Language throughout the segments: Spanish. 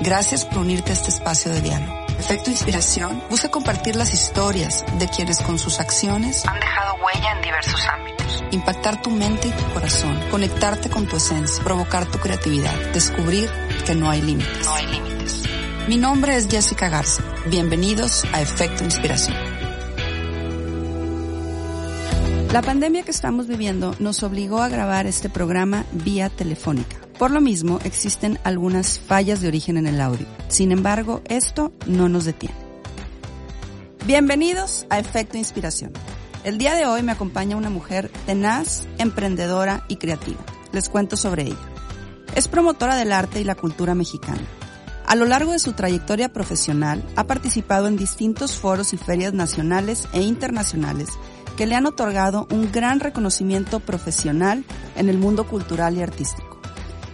Gracias por unirte a este espacio de diálogo. Efecto Inspiración busca compartir las historias de quienes con sus acciones han dejado huella en diversos ámbitos. Impactar tu mente y tu corazón, conectarte con tu esencia, provocar tu creatividad, descubrir que no hay límites. No hay límites. Mi nombre es Jessica Garza. Bienvenidos a Efecto Inspiración. La pandemia que estamos viviendo nos obligó a grabar este programa vía telefónica. Por lo mismo, existen algunas fallas de origen en el audio. Sin embargo, esto no nos detiene. Bienvenidos a Efecto Inspiración. El día de hoy me acompaña una mujer tenaz, emprendedora y creativa. Les cuento sobre ella. Es promotora del arte y la cultura mexicana. A lo largo de su trayectoria profesional, ha participado en distintos foros y ferias nacionales e internacionales que le han otorgado un gran reconocimiento profesional en el mundo cultural y artístico.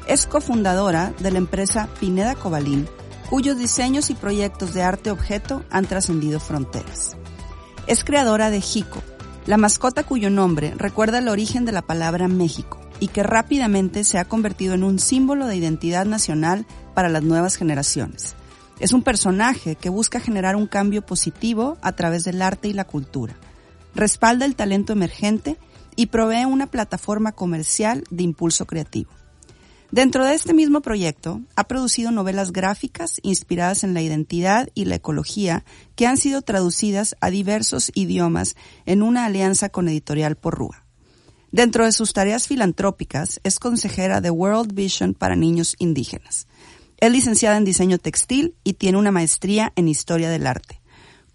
Es cofundadora de la empresa Pineda Cobalín, cuyos diseños y proyectos de arte objeto han trascendido fronteras. Es creadora de Jico, la mascota cuyo nombre recuerda el origen de la palabra México y que rápidamente se ha convertido en un símbolo de identidad nacional para las nuevas generaciones. Es un personaje que busca generar un cambio positivo a través del arte y la cultura respalda el talento emergente y provee una plataforma comercial de impulso creativo. Dentro de este mismo proyecto, ha producido novelas gráficas inspiradas en la identidad y la ecología que han sido traducidas a diversos idiomas en una alianza con Editorial Porrúa. Dentro de sus tareas filantrópicas, es consejera de World Vision para niños indígenas. Es licenciada en diseño textil y tiene una maestría en historia del arte.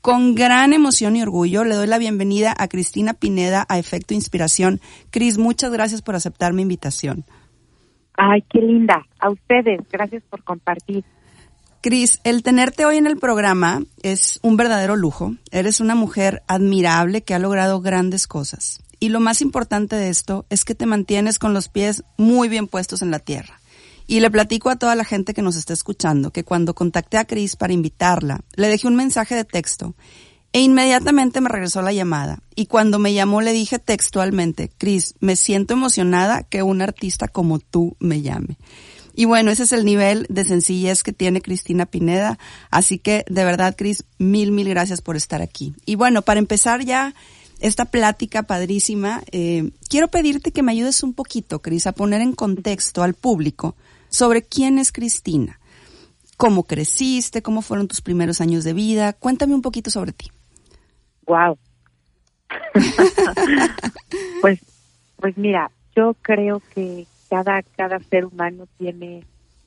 Con gran emoción y orgullo le doy la bienvenida a Cristina Pineda a Efecto Inspiración. Cris, muchas gracias por aceptar mi invitación. Ay, qué linda. A ustedes, gracias por compartir. Cris, el tenerte hoy en el programa es un verdadero lujo. Eres una mujer admirable que ha logrado grandes cosas. Y lo más importante de esto es que te mantienes con los pies muy bien puestos en la tierra. Y le platico a toda la gente que nos está escuchando que cuando contacté a Cris para invitarla, le dejé un mensaje de texto e inmediatamente me regresó la llamada. Y cuando me llamó le dije textualmente, Cris, me siento emocionada que un artista como tú me llame. Y bueno, ese es el nivel de sencillez que tiene Cristina Pineda. Así que de verdad, Cris, mil, mil gracias por estar aquí. Y bueno, para empezar ya esta plática padrísima, eh, quiero pedirte que me ayudes un poquito, Cris, a poner en contexto al público sobre quién es Cristina. ¿Cómo creciste? ¿Cómo fueron tus primeros años de vida? Cuéntame un poquito sobre ti. Wow. pues, pues mira, yo creo que cada, cada ser humano tiene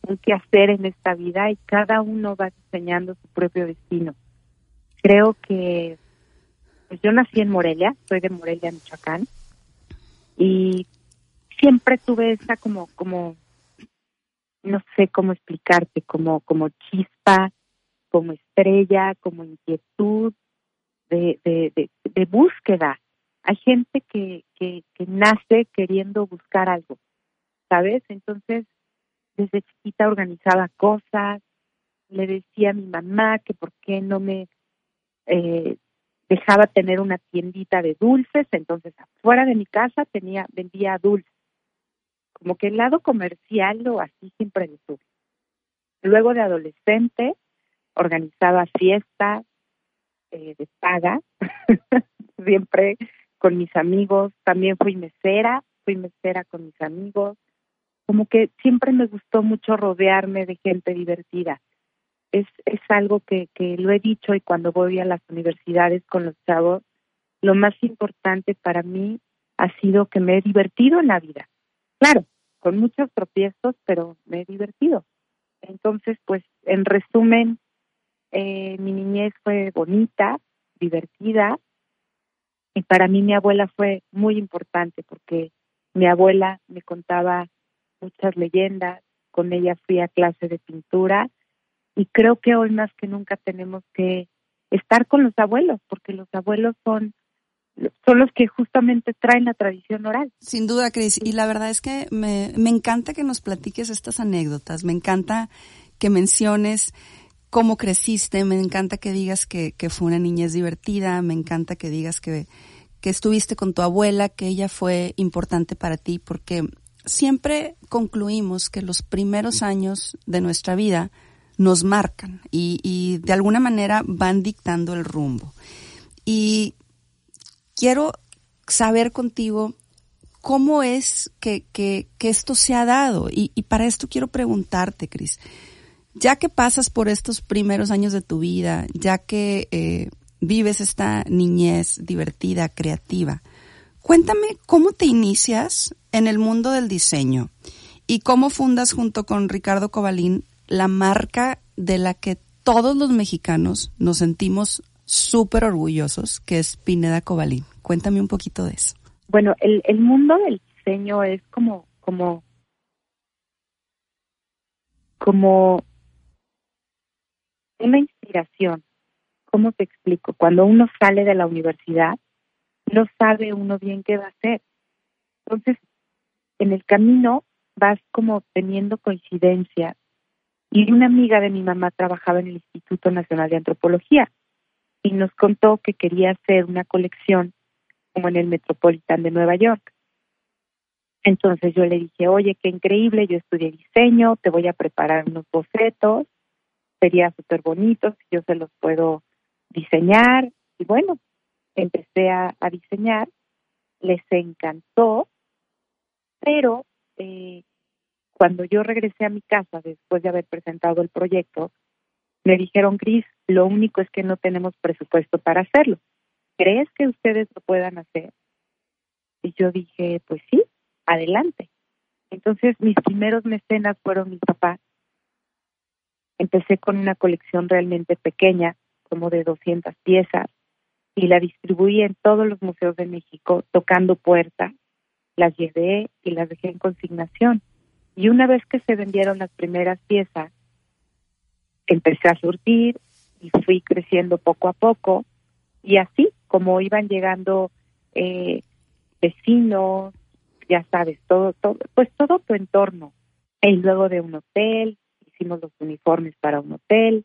un que hacer en esta vida y cada uno va diseñando su propio destino. Creo que pues yo nací en Morelia, soy de Morelia, Michoacán, y siempre tuve esa como como no sé cómo explicarte, como, como chispa, como estrella, como inquietud de, de, de, búsqueda. Hay gente que, que, nace queriendo buscar algo, ¿sabes? Entonces, desde chiquita organizaba cosas, le decía a mi mamá que por qué no me eh, dejaba tener una tiendita de dulces, entonces afuera de mi casa tenía vendía dulces como que el lado comercial o así siempre lo tuve. Luego de adolescente organizaba fiestas eh, de paga, siempre con mis amigos, también fui mesera, fui mesera con mis amigos, como que siempre me gustó mucho rodearme de gente divertida. Es, es algo que, que lo he dicho y cuando voy a las universidades con los chavos, lo más importante para mí ha sido que me he divertido en la vida. Claro, con muchos tropiezos, pero me he divertido. Entonces, pues, en resumen, eh, mi niñez fue bonita, divertida, y para mí mi abuela fue muy importante porque mi abuela me contaba muchas leyendas, con ella fui a clase de pintura, y creo que hoy más que nunca tenemos que estar con los abuelos, porque los abuelos son son los que justamente traen la tradición oral. Sin duda, Cris. Y la verdad es que me, me encanta que nos platiques estas anécdotas. Me encanta que menciones cómo creciste. Me encanta que digas que, que fue una niñez divertida. Me encanta que digas que, que estuviste con tu abuela, que ella fue importante para ti, porque siempre concluimos que los primeros años de nuestra vida nos marcan y, de alguna manera van dictando el rumbo. Y quiero saber contigo cómo es que, esto se ha dado. Y, para esto quiero preguntarte, Cris, ya que pasas por estos primeros años de tu vida, ya que eh, vives esta niñez divertida, creativa, cuéntame cómo te inicias en el mundo del diseño y cómo fundas junto con Ricardo Cobalín la marca de la que todos los mexicanos nos sentimos súper orgullosos, que es Pineda Cobalín. Cuéntame un poquito de eso. Bueno, el, el mundo del diseño es como, como, como una inspiración. ¿Cómo te explico? Cuando uno sale de la universidad, no sabe uno bien qué va a hacer. Entonces, en el camino vas como teniendo coincidencias y una amiga de mi mamá trabajaba en el Instituto Nacional de Antropología y nos contó que quería hacer una colección como en el Metropolitan de Nueva York. Entonces yo le dije, oye, qué increíble, yo estudié diseño, te voy a preparar unos bocetos, sería súper bonito si yo se los puedo diseñar. Y bueno, empecé a, a diseñar, les encantó, pero eh, cuando yo regresé a mi casa después de haber presentado el proyecto, me dijeron, Cris, lo único es que no tenemos presupuesto para hacerlo. ¿Crees que ustedes lo puedan hacer? Y yo dije, pues sí, adelante. Entonces mis primeros mecenas fueron mis papás. Empecé con una colección realmente pequeña, como de 200 piezas, y la distribuí en todos los museos de México, tocando puertas. Las llevé y las dejé en consignación. Y una vez que se vendieron las primeras piezas, empecé a surtir y fui creciendo poco a poco. Y así, como iban llegando eh, vecinos, ya sabes, todo, todo, pues todo tu entorno. Y luego de un hotel, hicimos los uniformes para un hotel.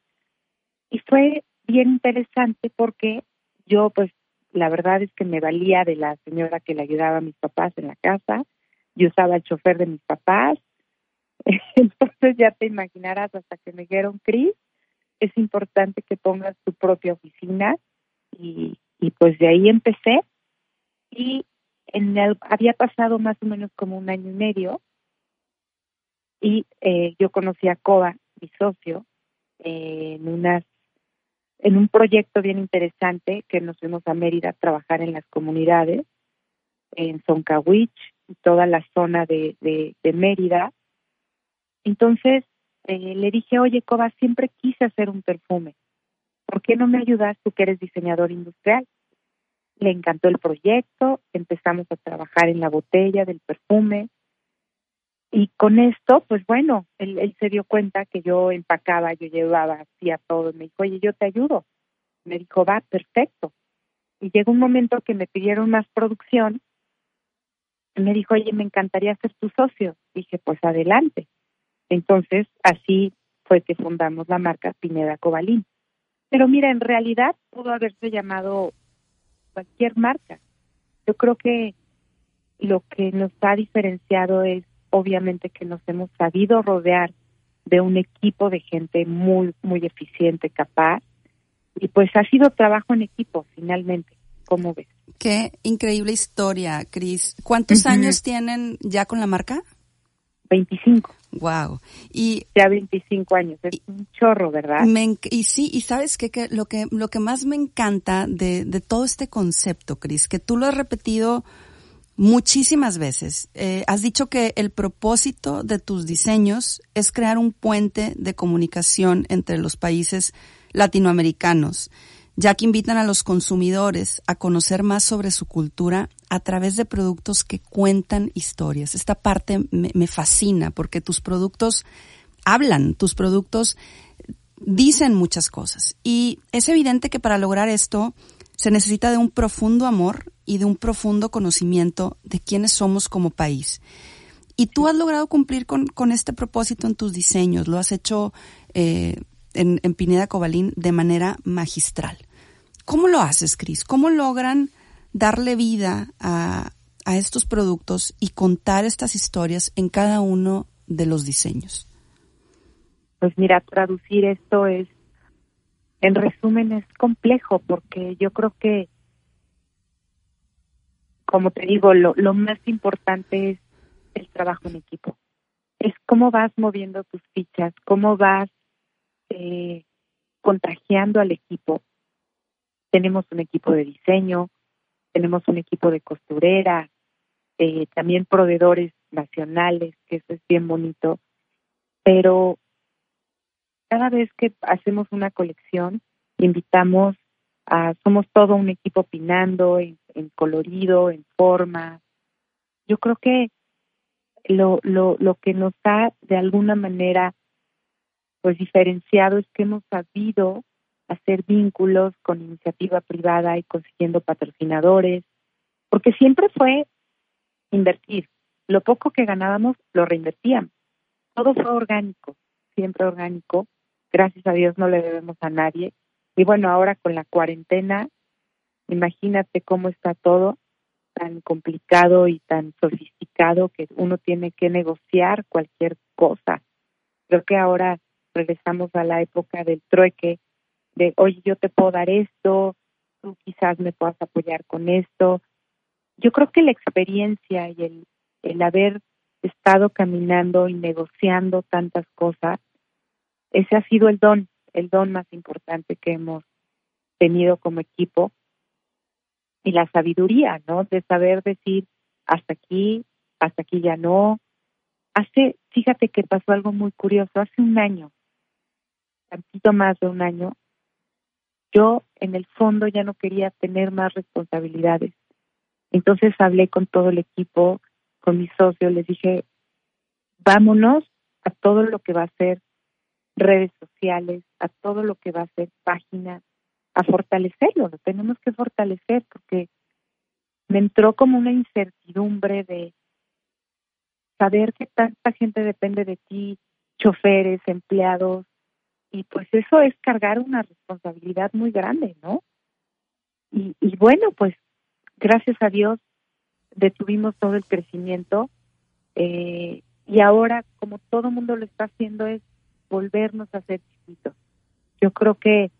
Y fue bien interesante porque yo, pues, la verdad es que me valía de la señora que le ayudaba a mis papás en la casa. Yo usaba el chofer de mis papás Entonces ya te imaginarás hasta que me dijeron, Cris, es importante que pongas tu propia oficina y, y pues de ahí empecé y en el, había pasado más o menos como un año y medio y eh, yo conocí a Coba, mi socio, en unas en un proyecto bien interesante que nos fuimos a Mérida a trabajar en las comunidades, en Zoncawich, toda la zona de, de, de Mérida, entonces eh, le dije, oye, Coba, siempre quise hacer un perfume. ¿Por qué no me ayudas tú que eres diseñador industrial? Le encantó el proyecto, empezamos a trabajar en la botella del perfume. Y con esto, pues bueno, él, él se dio cuenta que yo empacaba, yo llevaba, hacía todo. Me dijo, oye, yo te ayudo. Me dijo, va, perfecto. Y llegó un momento que me pidieron más producción. Y me dijo, oye, me encantaría ser tu socio. Dije, pues adelante. Entonces, así fue que fundamos la marca Pineda Cobalín. Pero mira, en realidad pudo haberse llamado cualquier marca. Yo creo que lo que nos ha diferenciado es obviamente que nos hemos sabido rodear de un equipo de gente muy, muy eficiente, capaz. Y pues ha sido trabajo en equipo, finalmente. ¿Cómo ves? Qué increíble historia, Cris. ¿Cuántos años tienen ya con la marca? 25. Wow. Y ya 25 años, es un chorro, ¿verdad? y sí, y sabes qué? que lo que lo que más me encanta de, de todo este concepto, Cris, que tú lo has repetido muchísimas veces. Eh, has dicho que el propósito de tus diseños es crear un puente de comunicación entre los países latinoamericanos ya que invitan a los consumidores a conocer más sobre su cultura a través de productos que cuentan historias. Esta parte me, fascina porque tus productos hablan, tus productos dicen muchas cosas. Y es evidente que para lograr esto se necesita de un profundo amor y de un profundo conocimiento de quiénes somos como país. Y tú has logrado cumplir con, este propósito en tus diseños, lo has hecho eh, en, Pineda Cobalín de manera magistral. ¿Cómo lo haces, Cris? ¿Cómo logran darle vida a, a estos productos y contar estas historias en cada uno de los diseños? Pues mira, traducir esto es, en resumen, es complejo porque yo creo que, como te digo, lo, lo más importante es el trabajo en equipo. Es cómo vas moviendo tus fichas, cómo vas eh, contagiando al equipo. Tenemos un equipo de diseño, tenemos un equipo de costurera, eh, también proveedores nacionales, que eso es bien bonito, pero cada vez que hacemos una colección, invitamos a, somos todo un equipo opinando en, en colorido, en forma. Yo creo que lo, lo, lo que nos ha de alguna manera pues diferenciado es que hemos sabido hacer vínculos con iniciativa privada y consiguiendo patrocinadores, porque siempre fue invertir. Lo poco que ganábamos lo reinvertíamos. Todo fue orgánico, siempre orgánico. Gracias a Dios no le debemos a nadie. Y bueno, ahora con la cuarentena, imagínate cómo está todo tan complicado y tan sofisticado que uno tiene que negociar cualquier cosa. Creo que ahora regresamos a la época del trueque, de, oye, yo te puedo dar esto, tú quizás me puedas apoyar con esto. Yo creo que la experiencia y el, el haber estado caminando y negociando tantas cosas, ese ha sido el don, el don más importante que hemos tenido como equipo y la sabiduría, ¿no? De saber decir hasta aquí, hasta aquí ya no. Hace, fíjate que pasó algo muy curioso, hace un año, tantito más de un año, yo en el fondo ya no quería tener más responsabilidades. Entonces hablé con todo el equipo, con mis socios, les dije, vámonos a todo lo que va a ser redes sociales, a todo lo que va a ser páginas, a fortalecerlo, lo tenemos que fortalecer porque me entró como una incertidumbre de saber que tanta gente depende de ti, choferes, empleados, y pues eso es cargar una responsabilidad muy grande, ¿no? Y, bueno, pues gracias a Dios detuvimos todo el crecimiento eh, y ahora como todo mundo lo está haciendo es volvernos a hacer chiquitos. Yo creo que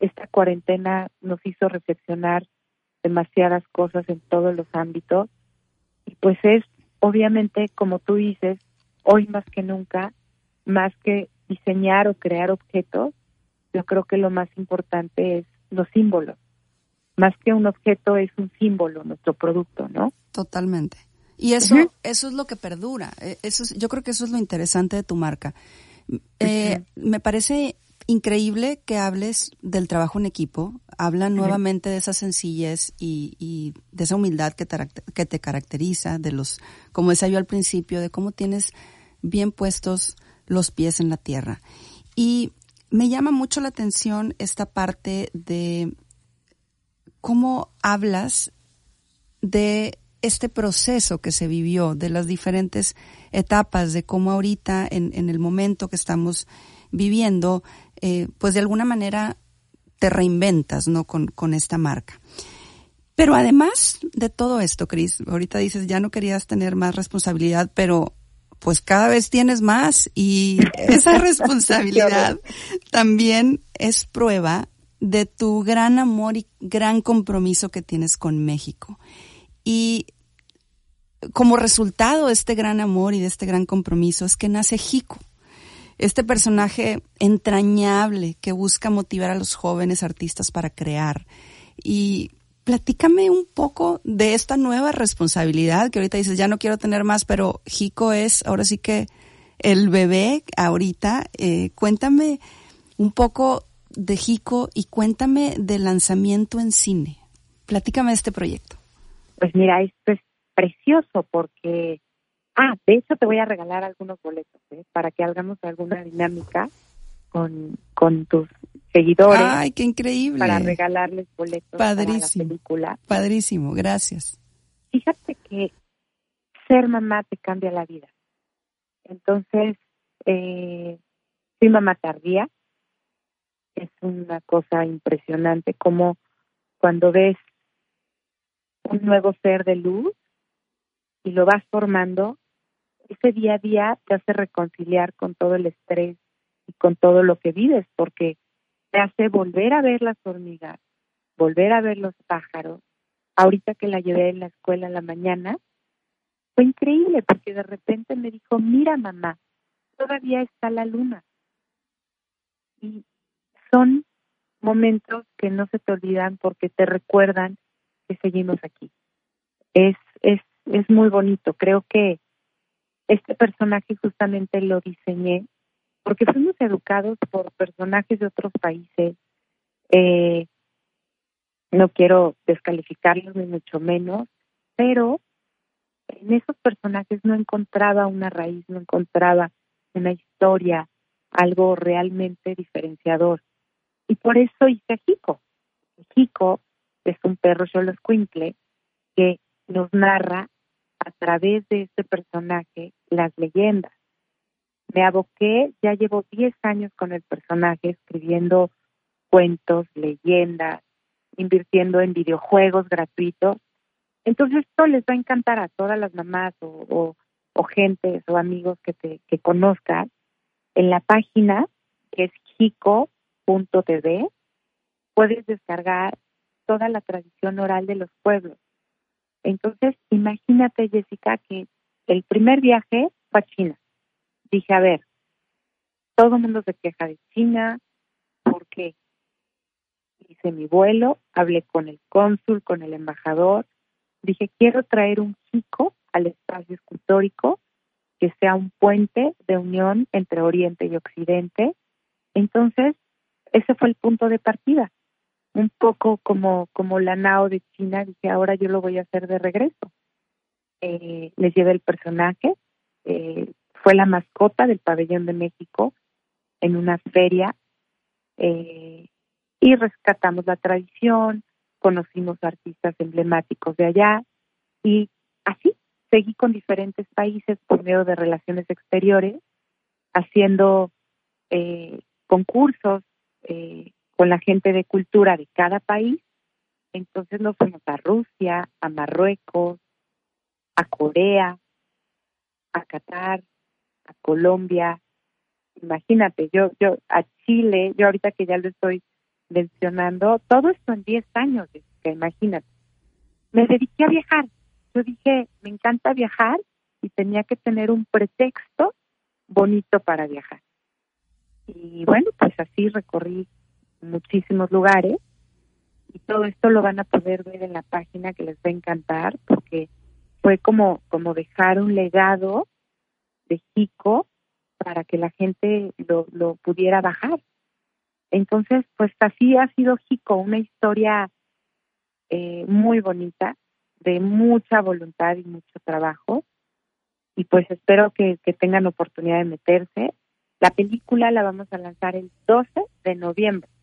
esta cuarentena nos hizo reflexionar demasiadas cosas en todos los ámbitos. Y pues es obviamente como tú dices hoy más que nunca más que diseñar o crear objetos yo creo que lo más importante es los símbolos. Más que un objeto es un símbolo nuestro producto no totalmente. Y eso eso es lo que perdura. E, eso yo creo que eso es lo interesante de tu marca. Eh, me parece increíble que hables del trabajo en equipo. Habla nuevamente de esa sencillez y, de esa humildad que te, que te caracteriza, de los, como decía yo al principio, de cómo tienes bien puestos los pies en la tierra. Y me llama mucho la atención esta parte de cómo hablas de este proceso que se vivió, de las diferentes etapas, de cómo ahorita, en, en el momento que estamos viviendo, eh, pues de alguna manera te reinventas, ¿no? Con, con esta marca. Pero además de todo esto, Cris, ahorita dices, ya no querías tener más responsabilidad, pero pues cada vez tienes más y esa responsabilidad también es prueba de tu gran amor y gran compromiso que tienes con México. Y como resultado de este gran amor y de este gran compromiso es que nace Jico este personaje entrañable que busca motivar a los jóvenes artistas para crear. Y platícame un poco de esta nueva responsabilidad que ahorita dices, ya no quiero tener más, pero Jico es ahora sí que el bebé ahorita. Eh, cuéntame un poco de Jico y cuéntame del lanzamiento en cine. Platícame de este proyecto. Pues mira, esto es precioso porque Ah, de hecho te voy a regalar algunos boletos ¿eh? para que hagamos alguna dinámica con, con tus seguidores. Ay, qué increíble. Para regalarles boletos Padrísimo. para la película. Padrísimo, gracias. Fíjate que ser mamá te cambia la vida. Entonces, eh, soy mamá tardía. Es una cosa impresionante como cuando ves un nuevo ser de luz y lo vas formando, ese día a día te hace reconciliar con todo el estrés y con todo lo que vives, porque te hace volver a ver las hormigas, volver a ver los pájaros. Ahorita que la llevé en la escuela la mañana, fue increíble porque de repente me dijo, mira mamá, todavía está la luna. Y son momentos que no se te olvidan porque te recuerdan que seguimos aquí. Es, es, es muy bonito. Creo que este personaje justamente lo diseñé porque fuimos educados por personajes de otros países. Eh, no quiero descalificarlos ni mucho menos, pero en esos personajes no encontraba una raíz, no encontraba una historia, algo realmente diferenciador. Y por eso hice a Jico. Jico es un perro Xoloscuincle que nos narra a través de este personaje las leyendas. Me aboqué, ya llevo 10 años con el personaje escribiendo cuentos, leyendas, invirtiendo en videojuegos gratuitos. Entonces esto les va a encantar a todas las mamás o, o, gentes o amigos que te que conozcas. En la página que es jico.tv puedes descargar toda la tradición oral de los pueblos. Entonces, imagínate, Jessica, que el primer viaje fue a China. Dije, a ver, todo el mundo se queja de China, ¿por qué? Hice mi vuelo, hablé con el cónsul, con el embajador, dije, quiero traer un chico al espacio escultórico que sea un puente de unión entre Oriente y Occidente. Entonces, ese fue el punto de partida un poco como, como la Nao de China, dije, ahora yo lo voy a hacer de regreso. Eh, les llevé el personaje, eh, fue la mascota del pabellón de México en una feria eh, y rescatamos la tradición, conocimos artistas emblemáticos de allá y así seguí con diferentes países por medio de relaciones exteriores, haciendo eh, concursos, eh, con la gente de cultura de cada país. Entonces nos fuimos a Rusia, a Marruecos, a Corea, a Qatar, a Colombia. Imagínate, yo, yo, a Chile, yo ahorita que ya lo estoy mencionando, todo esto en 10 años, imagínate. Me dediqué a viajar. Yo dije, me encanta viajar y tenía que tener un pretexto bonito para viajar. Y bueno, pues así recorrí muchísimos lugares y todo esto lo van a poder ver en la página que les va a encantar porque fue como como dejar un legado de Jico para que la gente lo, lo pudiera bajar. Entonces, pues así ha sido Jico, una historia eh, muy bonita, de mucha voluntad y mucho trabajo. Y pues espero que, que tengan oportunidad de meterse. La película la vamos a lanzar el 12 de noviembre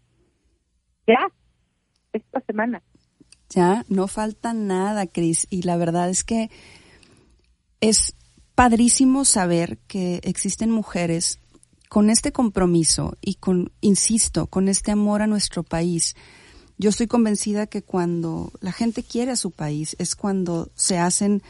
ya, esta semana. Ya, no falta nada, Cris. Y la verdad es que es padrísimo saber que existen mujeres con este compromiso y con, insisto, con este amor a nuestro país. Yo estoy convencida que cuando la gente quiere a su país es cuando se hacen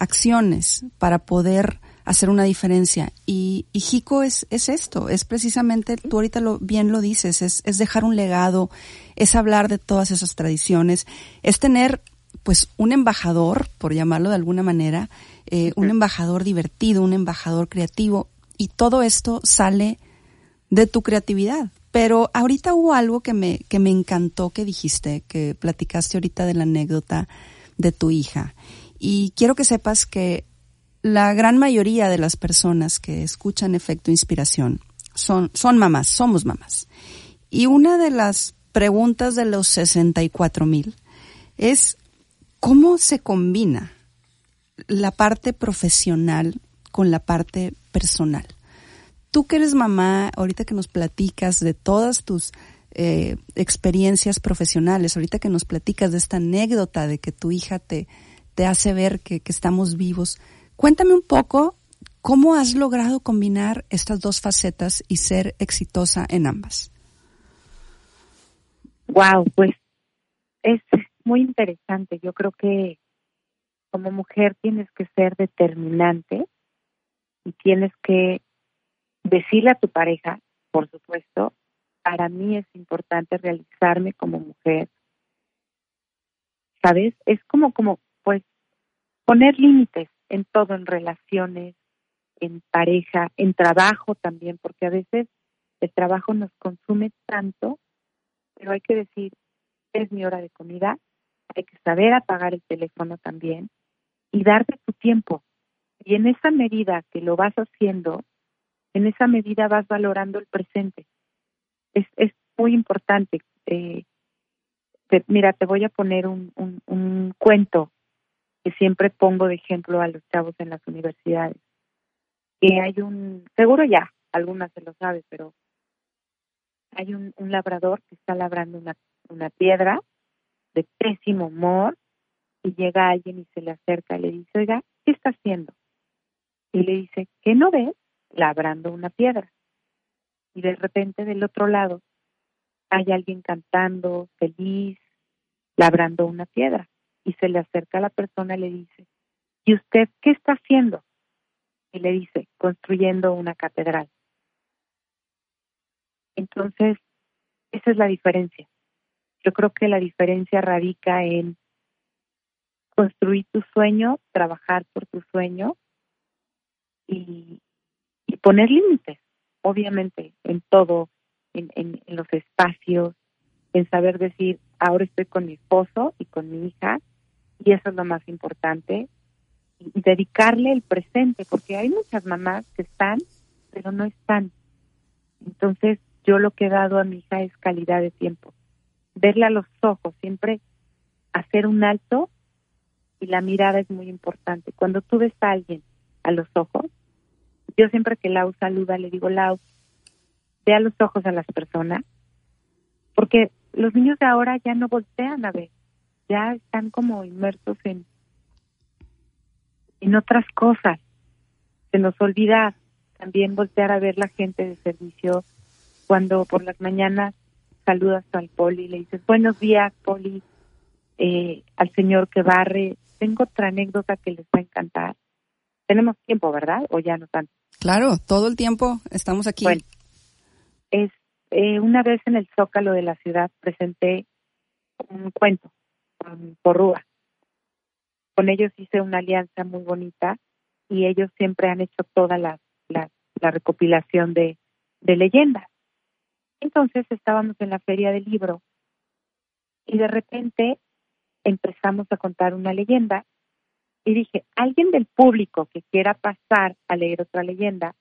acciones para poder hacer una diferencia. Y, y Jico es, es esto, es precisamente, tú ahorita lo, bien lo dices, es, es dejar un legado, es hablar de todas esas tradiciones, es tener pues un embajador, por llamarlo de alguna manera, eh, un embajador divertido, un embajador creativo, y todo esto sale de tu creatividad. Pero ahorita hubo algo que me, que me encantó que dijiste, que platicaste ahorita de la anécdota de tu hija. Y quiero que sepas que la gran mayoría de las personas que escuchan efecto inspiración son, son mamás, somos mamás. Y una de las preguntas de los 64 mil es cómo se combina la parte profesional con la parte personal. Tú que eres mamá, ahorita que nos platicas de todas tus eh, experiencias profesionales, ahorita que nos platicas de esta anécdota de que tu hija te, te hace ver que, que estamos vivos, Cuéntame un poco cómo has logrado combinar estas dos facetas y ser exitosa en ambas. Wow, pues es muy interesante. Yo creo que como mujer tienes que ser determinante y tienes que decirle a tu pareja por supuesto, para mí es importante realizarme como mujer. ¿Sabes? Es como, como, pues, poner límites en todo, en relaciones, en pareja, en trabajo también, porque a veces el trabajo nos consume tanto, pero hay que decir, es mi hora de comida, hay que saber apagar el teléfono también y darte tu tiempo. Y en esa medida que lo vas haciendo, en esa medida vas valorando el presente. Es, es muy importante. Eh, mira, te voy a poner un, un, un cuento que siempre pongo de ejemplo a los chavos en las universidades. Que hay un, seguro ya, algunas se lo sabe, pero hay un, labrador que está labrando una, una piedra de pésimo humor y llega alguien y se le acerca y le dice, oiga, ¿qué está haciendo? Y le dice, ¿qué no ves? Labrando una piedra. Y de repente del otro lado hay alguien cantando, feliz, labrando una piedra. Y se le acerca a la persona y le dice, ¿y usted qué está haciendo? Y le dice, construyendo una catedral. Entonces, esa es la diferencia. Yo creo que la diferencia radica en construir tu sueño, trabajar por tu sueño y, poner límites, obviamente, en todo, en, en, los espacios, en saber decir, ahora estoy con mi esposo y con mi hija, y eso es lo más importante, y, dedicarle el presente, porque hay muchas mamás que están, pero no están. Entonces, yo lo que he dado a mi hija es calidad de tiempo, verle a los ojos, siempre hacer un alto y la mirada es muy importante. Cuando tú ves a alguien a los ojos, yo siempre que Lau saluda le digo, Lau, ve a los ojos a las personas, porque los niños de ahora ya no voltean a ver, ya están como inmersos en, en otras cosas. Se nos olvida también voltear a ver la gente de servicio cuando por las mañanas saludas al poli y le dices, buenos días, poli, eh, al señor que barre, tengo otra anécdota que les va a encantar. Tenemos tiempo, ¿verdad? ¿O ya no tanto? Claro, todo el tiempo estamos aquí. Bueno, es, eh, una vez en el Zócalo de la ciudad presenté un cuento con Porrúa. Con ellos hice una alianza muy bonita y ellos siempre han hecho toda la, la, la recopilación de, de leyendas. Entonces estábamos en la feria del libro y de repente empezamos a contar una leyenda y dije, alguien del público que quiera pasar a leer otra leyenda,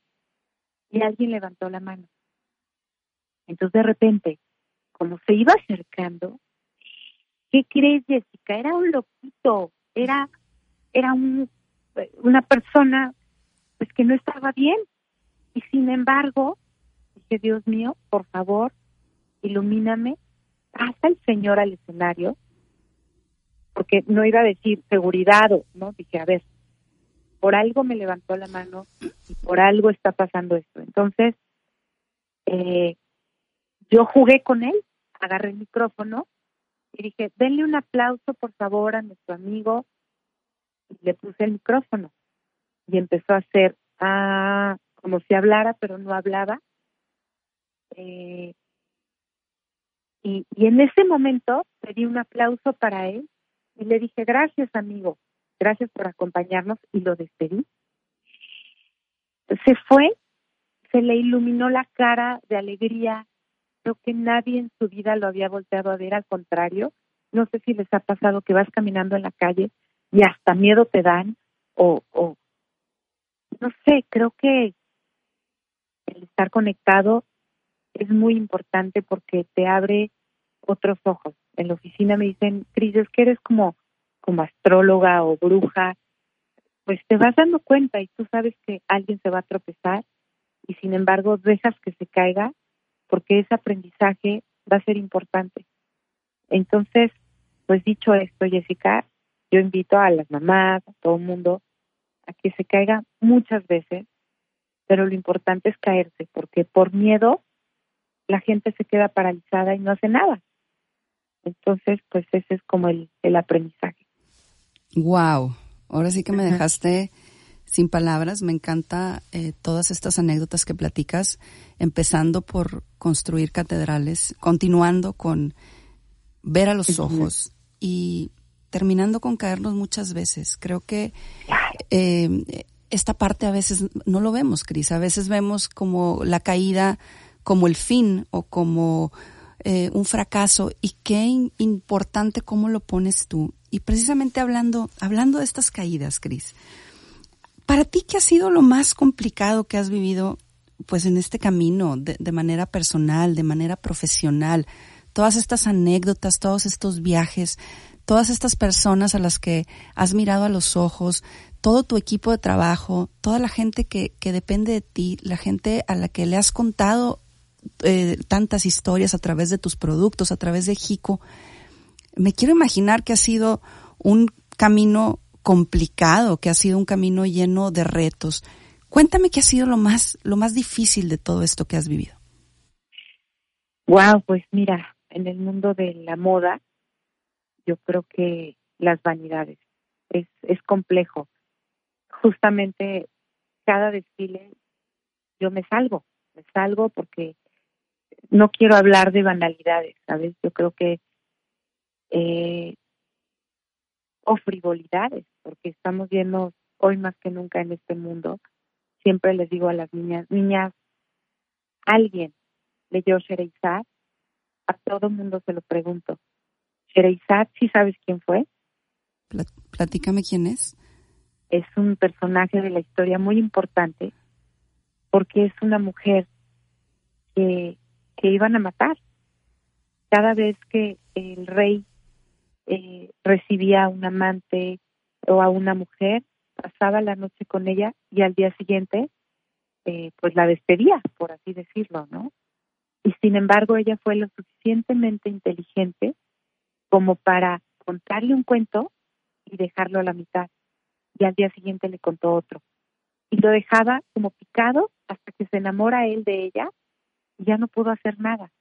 y alguien levantó la mano. Entonces de repente, como se iba acercando, ¿qué crees, Jessica? Era un loquito, era, era un, una persona pues que no estaba bien. Y sin embargo, dije, Dios mío, por favor, ilumíname, pasa el Señor al escenario porque no iba a decir seguridad o no, dije, a ver, por algo me levantó la mano y por algo está pasando esto. Entonces, eh, yo jugué con él, agarré el micrófono y dije, denle un aplauso por favor a nuestro amigo. Y le puse el micrófono y empezó a hacer, ah, como si hablara, pero no hablaba. Eh, y, y en ese momento pedí un aplauso para él y le dije, gracias amigo, gracias por acompañarnos y lo despedí. Se fue, se le iluminó la cara de alegría, creo que nadie en su vida lo había volteado a ver, al contrario, no sé si les ha pasado que vas caminando en la calle y hasta miedo te dan o, o no sé, creo que el estar conectado es muy importante porque te abre otros ojos. En la oficina me dicen, Cris, es que eres como, como astróloga o bruja. Pues te vas dando cuenta y tú sabes que alguien se va a tropezar y sin embargo dejas que se caiga porque ese aprendizaje va a ser importante. Entonces, pues dicho esto, Jessica, yo invito a las mamás, a todo el mundo, a que se caiga muchas veces, pero lo importante es caerse, porque por miedo la gente se queda paralizada y no hace nada. Entonces, pues ese es como el, el aprendizaje. Wow, ahora sí que me dejaste sin palabras. Me encanta eh, todas estas anécdotas que platicas, empezando por construir catedrales, continuando con ver a los ojos y terminando con caernos muchas veces. Creo que eh, esta parte a veces no lo vemos, Cris. A veces vemos como la caída como el fin o como eh, un fracaso y qué importante cómo lo pones tú. Y precisamente hablando, hablando de estas caídas, Cris, para ti, ¿qué ha sido lo más complicado que has vivido pues en este camino de, de manera personal, de manera profesional? Todas estas anécdotas, todos estos viajes, todas estas personas a las que has mirado a los ojos, todo tu equipo de trabajo, toda la gente que, que depende de ti, la gente a la que le has contado eh, tantas historias a través de tus productos, a través de Jico, me quiero imaginar que ha sido un camino complicado, que ha sido un camino lleno de retos. Cuéntame qué ha sido lo más, lo más difícil de todo esto que has vivido. Wow, pues mira, en el mundo de la moda, yo creo que las vanidades es, es complejo. Justamente cada desfile yo me salgo, me salgo porque no quiero hablar de banalidades, ¿sabes? Yo creo que eh, o frivolidades, porque estamos viendo hoy más que nunca en este mundo. Siempre les digo a las niñas, niñas, alguien leyó Shereizad, a todo mundo se lo pregunto. Shereizad, ¿sí sabes quién fue? Platícame quién es. Es un personaje de la historia muy importante porque es una mujer que, que iban a matar. Cada vez que el rey eh, recibía a un amante o a una mujer, pasaba la noche con ella y al día siguiente eh, pues la despedía, por así decirlo, ¿no? Y sin embargo ella fue lo suficientemente inteligente como para contarle un cuento y dejarlo a la mitad. Y al día siguiente le contó otro. Y lo dejaba como picado hasta que se enamora él de ella y ya no pudo hacer nada.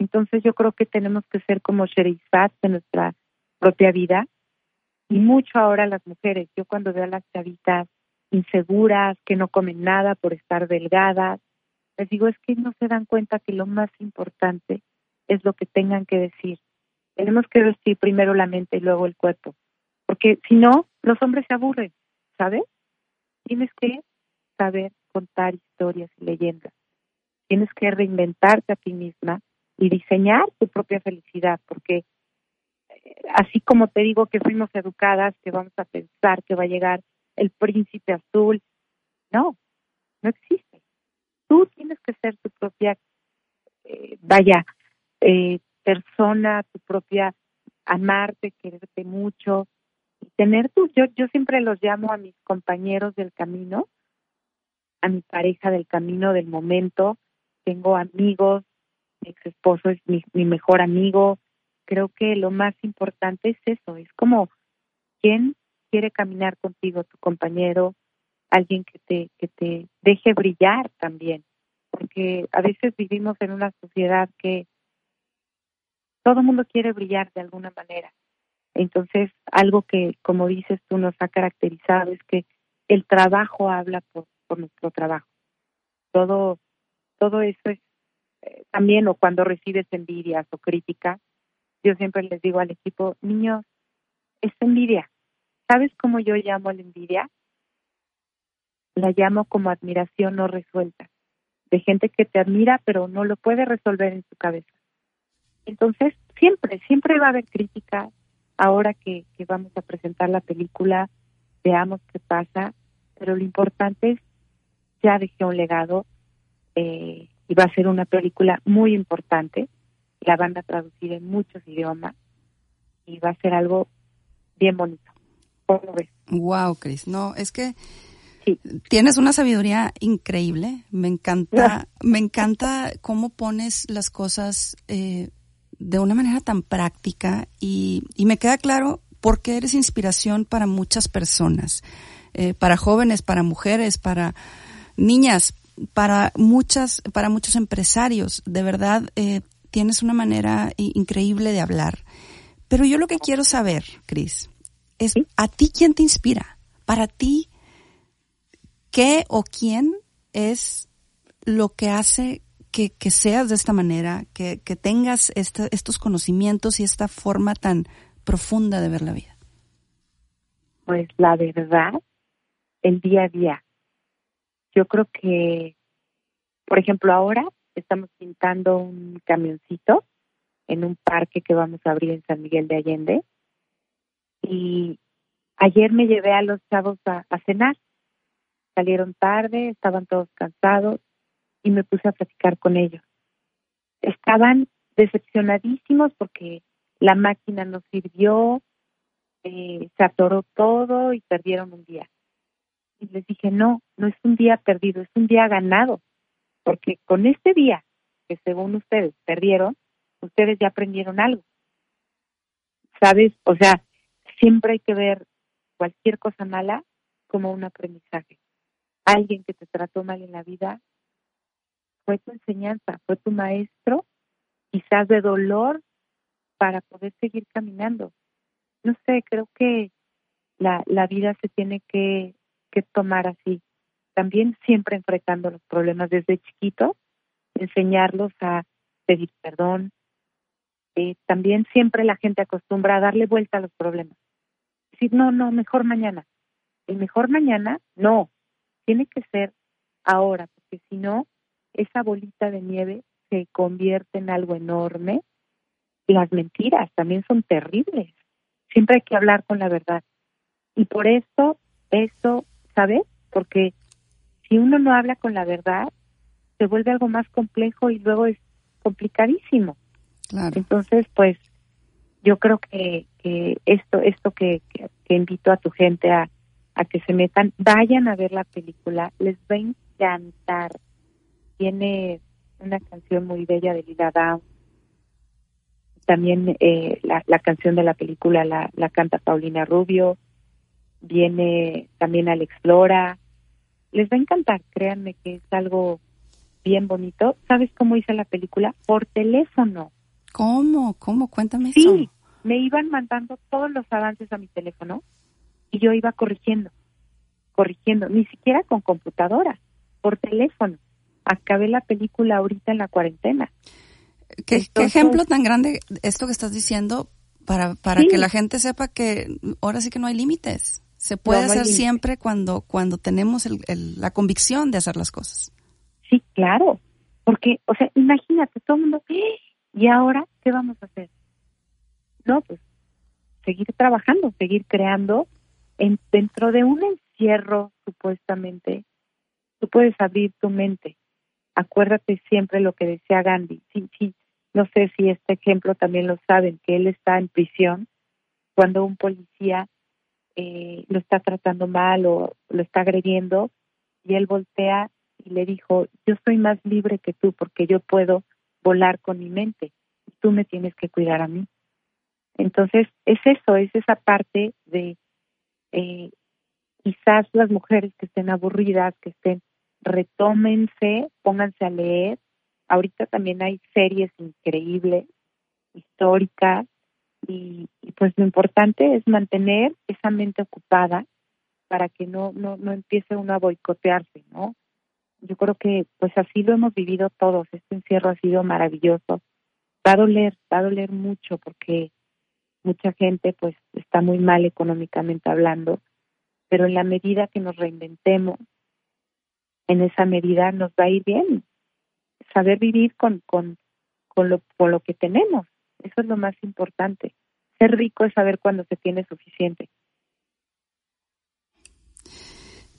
Entonces yo creo que tenemos que ser como Sherizat de nuestra propia vida y mucho ahora las mujeres. Yo cuando veo a las chavitas inseguras, que no comen nada por estar delgadas, les digo es que no se dan cuenta que lo más importante es lo que tengan que decir. Tenemos que vestir primero la mente y luego el cuerpo, porque si no, los hombres se aburren, ¿sabes? Tienes que saber contar historias y leyendas. Tienes que reinventarte a ti misma y diseñar tu propia felicidad, porque eh, así como te digo que fuimos educadas, que vamos a pensar que va a llegar el príncipe azul, no, no existe. Tú tienes que ser tu propia, eh, vaya, eh, persona, tu propia, amarte, quererte mucho, y tener tu, yo, yo siempre los llamo a mis compañeros del camino, a mi pareja del camino, del momento, tengo amigos, mi ex esposo es mi, mejor amigo. Creo que lo más importante es eso, es como quién quiere caminar contigo, tu compañero, alguien que te, que te deje brillar también, porque a veces vivimos en una sociedad que todo el mundo quiere brillar de alguna manera. Entonces, algo que, como dices tú, nos ha caracterizado es que el trabajo habla por, por nuestro trabajo. Todo, todo eso es también o cuando recibes envidias o críticas, yo siempre les digo al equipo, niños, es envidia. ¿Sabes cómo yo llamo la envidia? La llamo como admiración no resuelta, de gente que te admira pero no lo puede resolver en su cabeza. Entonces, siempre, siempre va a haber crítica. Ahora que, que vamos a presentar la película, veamos qué pasa, pero lo importante es, ya dejé un legado, eh, y va a ser una película muy importante. La van a traducir en muchos idiomas y va a ser algo bien bonito. ¿Cómo ves? Wow, Cris. No, es que tienes una sabiduría increíble. Me encanta, me encanta cómo pones las cosas eh, de una manera tan práctica y, y me queda claro por qué eres inspiración para muchas personas, eh, para jóvenes, para mujeres, para niñas, para muchas, para muchos empresarios, de verdad, eh, tienes una manera increíble de hablar. Pero yo lo que quiero saber, Cris, es a ti quién te inspira. Para ti, ¿qué o quién es lo que hace que, que seas de esta manera, que, que tengas estos conocimientos y esta forma tan profunda de ver la vida? Pues la verdad, el día a día. Yo creo que, por ejemplo, ahora estamos pintando un camioncito en un parque que vamos a abrir en San Miguel de Allende. Y ayer me llevé a los chavos a, cenar. Salieron tarde, estaban todos cansados y me puse a platicar con ellos. Estaban decepcionadísimos porque la máquina no sirvió, eh, se atoró todo y perdieron un día. Y les dije, no, no es un día perdido, es un día ganado, porque con este día que según ustedes perdieron, ustedes ya aprendieron algo. ¿Sabes? O sea, siempre hay que ver cualquier cosa mala como un aprendizaje. Alguien que te trató mal en la vida fue tu enseñanza, fue tu maestro, quizás de dolor para poder seguir caminando. No sé, creo que la, la vida se tiene que, que tomar así. También siempre enfrentando los problemas desde chiquito, enseñarlos a pedir perdón. Eh, también siempre la gente acostumbra a darle vuelta a los problemas. Decir, no, no, mejor mañana. El mejor mañana, no, tiene que ser ahora, porque si no, esa bolita de nieve se convierte en algo enorme. Las mentiras también son terribles. Siempre hay que hablar con la verdad. Y por eso, eso, ¿sabes? Porque si uno no habla con la verdad, se vuelve algo más complejo y luego es complicadísimo. Entonces, pues, yo creo que, que esto, esto que, que, invito a tu gente a, a que se metan, vayan a ver la película, les va a encantar tiene una canción muy bella de Lila Down. También eh, la, canción de la película la, canta Paulina Rubio. Viene también Alex Flora. Les va a encantar, créanme que es algo bien bonito. ¿Sabes cómo hice la película? Por teléfono. ¿Cómo? ¿Cómo? Cuéntame eso. Sí, me iban mandando todos los avances a mi teléfono y yo iba corrigiendo, corrigiendo, ni siquiera con computadora, por teléfono acabé la película ahorita en la cuarentena. ¿Qué, ejemplo tan grande esto que estás diciendo para, para que la gente sepa que ahora sí que no hay límites. Se puede hacer siempre cuando, cuando tenemos la convicción de hacer las cosas. Sí, claro. Porque, o sea, imagínate, todo el mundo, ¡Eh! ¿y ahora qué vamos a hacer? No, pues seguir trabajando, seguir creando en, dentro de un encierro, supuestamente, tú puedes abrir tu mente acuérdate siempre lo que decía Gandhi. Sí, sí, no sé si este ejemplo también lo saben, que él está en prisión cuando un policía eh, lo está tratando mal o lo está agrediendo y él voltea y le dijo, yo soy más libre que tú porque yo puedo volar con mi mente y tú me tienes que cuidar a mí. Entonces, es eso, es esa parte de eh, quizás las mujeres que estén aburridas, que estén retómense, pónganse a leer. Ahorita también hay series increíbles, históricas, y, pues lo importante es mantener esa mente ocupada para que no, no, no empiece uno a boicotearse, ¿no? Yo creo que pues así lo hemos vivido todos, este encierro ha sido maravilloso. Va a doler, va a doler mucho porque mucha gente pues está muy mal económicamente hablando, pero en la medida que nos reinventemos, en esa medida nos va a ir bien. Saber vivir con, con, con, lo, con lo que tenemos, eso es lo más importante. Ser rico es saber cuándo se tiene suficiente.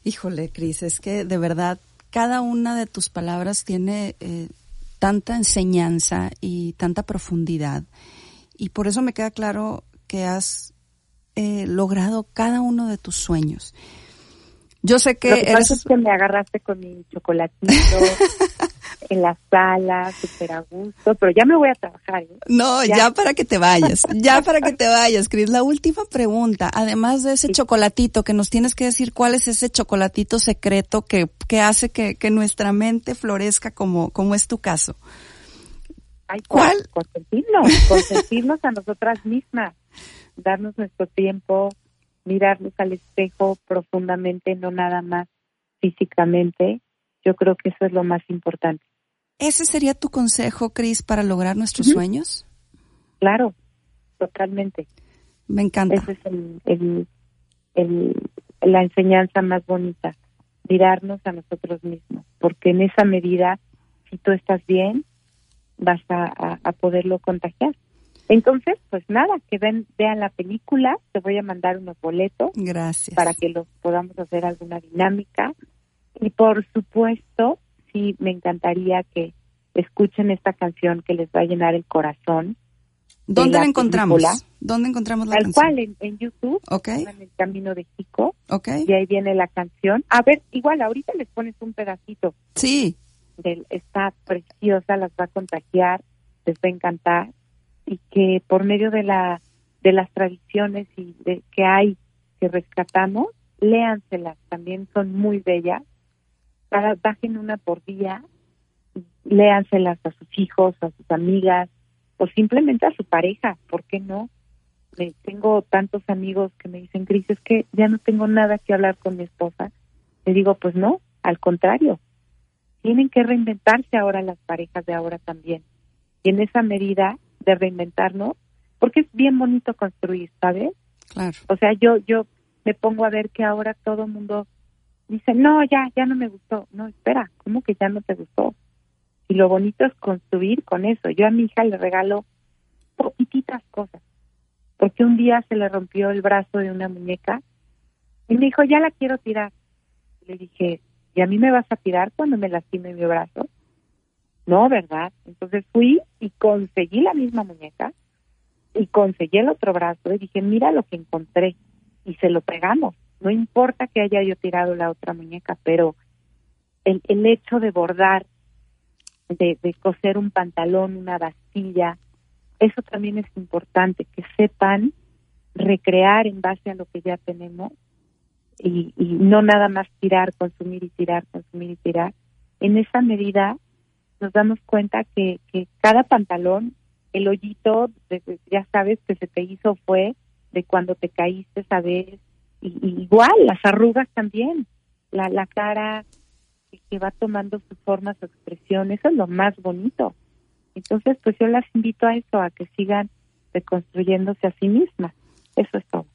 Híjole, Cris, es que de verdad cada una de tus palabras tiene eh, tanta enseñanza y tanta profundidad. Y por eso me queda claro que has eh, logrado cada uno de tus sueños. Yo sé que... Lo que pasa es que me agarraste con mi chocolatito en la sala, súper a gusto, pero ya me voy a trabajar. ¿eh? No, ya. para que te vayas, ya para que te vayas, Cris. La última pregunta, además de ese chocolatito, que nos tienes que decir cuál es ese chocolatito secreto que, que hace que, que nuestra mente florezca como, como es tu caso. ¿Cuál? Consentirnos, consentirnos a nosotras mismas, darnos nuestro tiempo, mirarnos al espejo profundamente, no nada más físicamente, yo creo que eso es lo más importante. ¿Ese sería tu consejo, Cris, para lograr nuestros sueños? Claro, totalmente. Me encanta. Esa es el, el, la enseñanza más bonita, mirarnos a nosotros mismos, porque en esa medida, si tú estás bien, vas a, a, poderlo contagiar. Entonces, pues nada, que ven, vean la película, te voy a mandar unos boletos. Gracias. Para que los podamos hacer alguna dinámica. Y por supuesto, sí, me encantaría que escuchen esta canción que les va a llenar el corazón. ¿Dónde la, encontramos? ¿Dónde encontramos la Tal cual, en, YouTube, okay. en el Camino de Chico. Okay. Y ahí viene la canción. A ver, igual, ahorita les pones un pedacito. Sí. Del, está preciosa, las va a contagiar, les va a encantar. Y que por medio de la de las tradiciones y de que hay que rescatamos, léanselas, también son muy bellas. Para, bajen una por día, léanselas a sus hijos, a sus amigas, o simplemente a su pareja, ¿por qué no? Me, tengo tantos amigos que me dicen, Cris, es que ya no tengo nada que hablar con mi esposa. Le digo, pues no, al contrario, tienen que reinventarse ahora las parejas de ahora también. Y en esa medida de reinventarnos, porque es bien bonito construir, ¿sabes? Claro. O sea, yo yo me pongo a ver que ahora todo mundo dice, no, ya, ya no me gustó. No, espera, ¿cómo que ya no te gustó? Y lo bonito es construir con eso. Yo a mi hija le regalo poquititas cosas, porque un día se le rompió el brazo de una muñeca y me dijo, ya la quiero tirar. Le dije, ¿y a mí me vas a tirar cuando me lastime mi brazo? No, ¿verdad? Entonces fui y conseguí la misma muñeca y conseguí el otro brazo y dije, mira lo que encontré y se lo pegamos. No importa que haya yo tirado la otra muñeca, pero el, el hecho de bordar, de, de coser un pantalón, una bastilla, eso también es importante, que sepan recrear en base a lo que ya tenemos y, y no nada más tirar, consumir y tirar, consumir y tirar. En esa medida nos damos cuenta que, que cada pantalón, el hoyito, ya sabes que se te hizo fue de cuando te caíste, sabes, y, igual las arrugas también, la, la cara que va tomando su forma, su expresión, eso es lo más bonito. Entonces, pues yo las invito a eso, a que sigan reconstruyéndose a sí mismas. Eso es todo.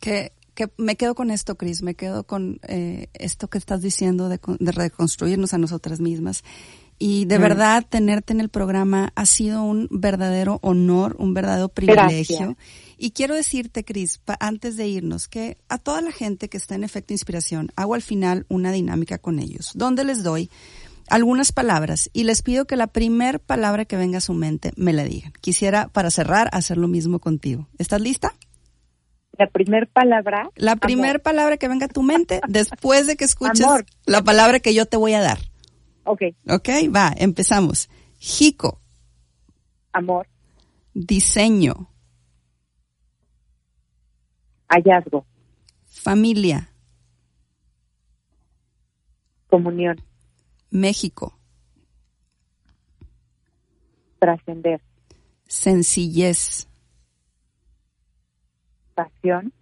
Que, que me quedo con esto, Cris, me quedo con eh, esto que estás diciendo de, de reconstruirnos a nosotras mismas y de verdad, tenerte en el programa ha sido un verdadero honor, un verdadero privilegio. Y quiero decirte, Cris, antes de irnos, que a toda la gente que está en efecto inspiración, hago al final una dinámica con ellos, donde les doy algunas palabras y les pido que la primer palabra que venga a su mente me la digan. Quisiera, para cerrar, hacer lo mismo contigo. ¿Estás lista? La primer palabra. La primer palabra que venga a tu mente después de que escuches la palabra que yo te voy a dar. Ok. Ok, va, empezamos. Jico. Amor. Diseño. Hallazgo. Familia. Comunión. México. Trascender. Sencillez. Pasión.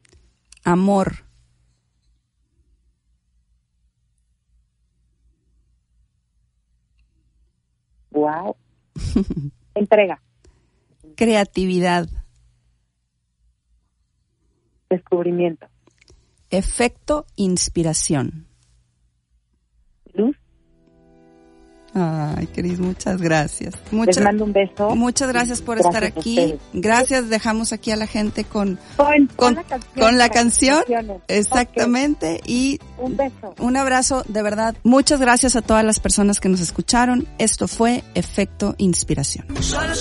Amor. Wow. Entrega. Creatividad. Descubrimiento. Efecto inspiración. Luz. Ay, Cris, muchas gracias. Muchas, Les mando un beso. Muchas gracias por estar aquí. Gracias, dejamos aquí a la gente con, con, con, la canción. Con la canción exactamente. Y un beso. Un abrazo, de verdad. Muchas gracias a todas las personas que nos escucharon. Esto fue Efecto Inspiración. Solo,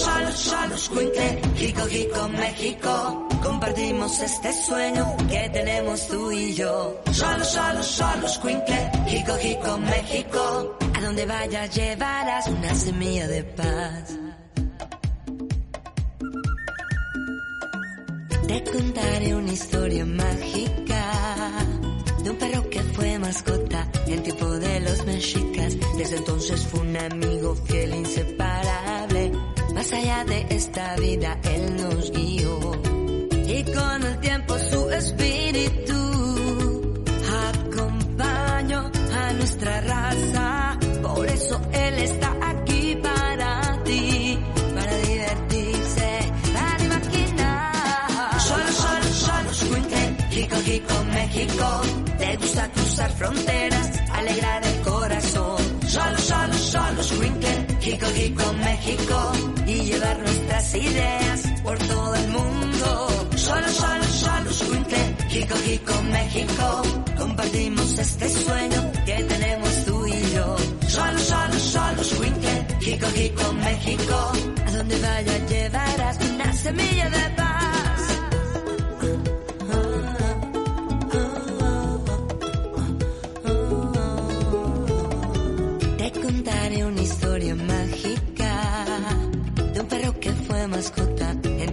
México. Compartimos este sueño que tenemos tú y yo. Solo, solo, solo, Jico, Jico, México. A donde vayas llevarás una semilla de paz. Te contaré una historia mágica de un perro que fue mascota en tiempo de los mexicas. Desde entonces fue un amigo fiel, inseparable. Más allá de esta vida, él nos guió espíritu acompañó a nuestra raza, por eso Él está aquí para ti, para divertirse, para imaginar. Solo, solo, solo, swingle, Jico, Jico, México, te gusta cruzar fronteras, alegrar el corazón. Solo, solo, solo, swingle Jico, Jico, México. Y llevar nuestras ideas por todo el mundo. Solo, solo, solo Squinkle, Jico, Jico, México. Compartimos este sueño que tenemos tú y yo. Solo, solo, solo Squinkle, Jico, Jico, México. A donde vaya llevarás una semilla de paz.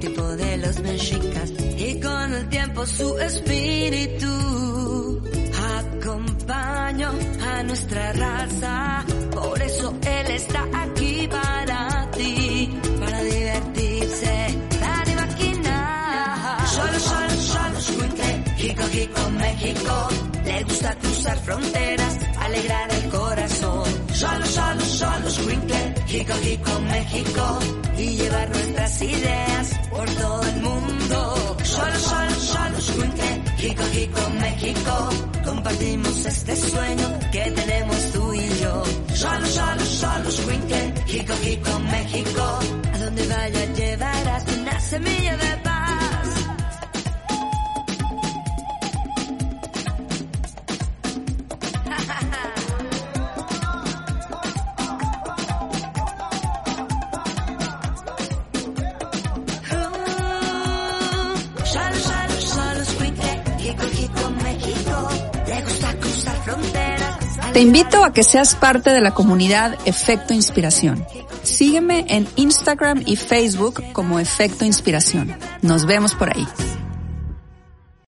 Tiempo de los mexicas y con el tiempo su espíritu acompañó a nuestra raza. Por eso él está aquí para ti, para divertirse, para imaginar. Solo, solo, solo, Squinkle, Jico, Jico, México. Le gusta cruzar fronteras, alegrar el corazón. Solo, solo, solo, Squinkle, Jico, Jico, México. Y llevar nuestras ideas por todo el mundo. Solo, solo, solo, Squinkle, Jico, Jico, México. Compartimos este sueño que tenemos tú y yo. Solo, solo, solo, Squinkle, Jico, Jico, México. A donde vaya llevarás una semilla de paz. Te invito a que seas parte de la comunidad Efecto Inspiración. Sígueme en Instagram y Facebook como Efecto Inspiración. Nos vemos por ahí.